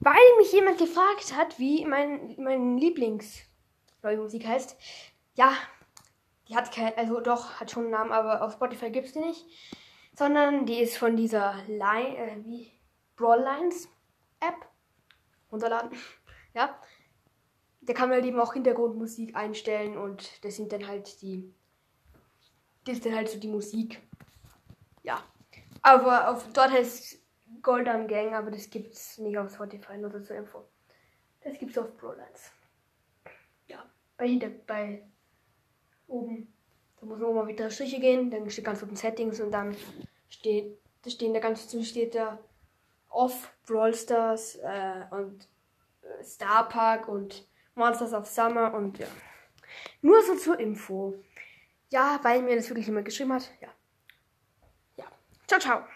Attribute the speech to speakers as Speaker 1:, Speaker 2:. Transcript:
Speaker 1: weil mich jemand gefragt hat, wie mein, mein Lieblings neue Musik heißt. Ja, die hat kein, also doch, hat schon einen Namen, aber auf Spotify gibt es die nicht. Sondern die ist von dieser Line, äh, wie Brawl Lines App runterladen. Ja. Da kann man halt eben auch Hintergrundmusik einstellen und das sind dann halt die. Das ist dann halt so die Musik. Ja. Aber auf dort heißt Golden Gang, aber das gibt's nicht auf Spotify, nur zur Info. Das gibt's auf Brolines. Ja. Bei hinter, bei oben. Da muss man oben auf wieder Striche gehen, dann steht ganz oben Settings und dann steht, da stehen da ganz zu steht da Off Brawl Stars äh, und äh, Star Park und Monsters of Summer und ja. Nur so zur Info. Ja, weil mir das wirklich jemand geschrieben hat. Ja. Ja. Ciao, ciao.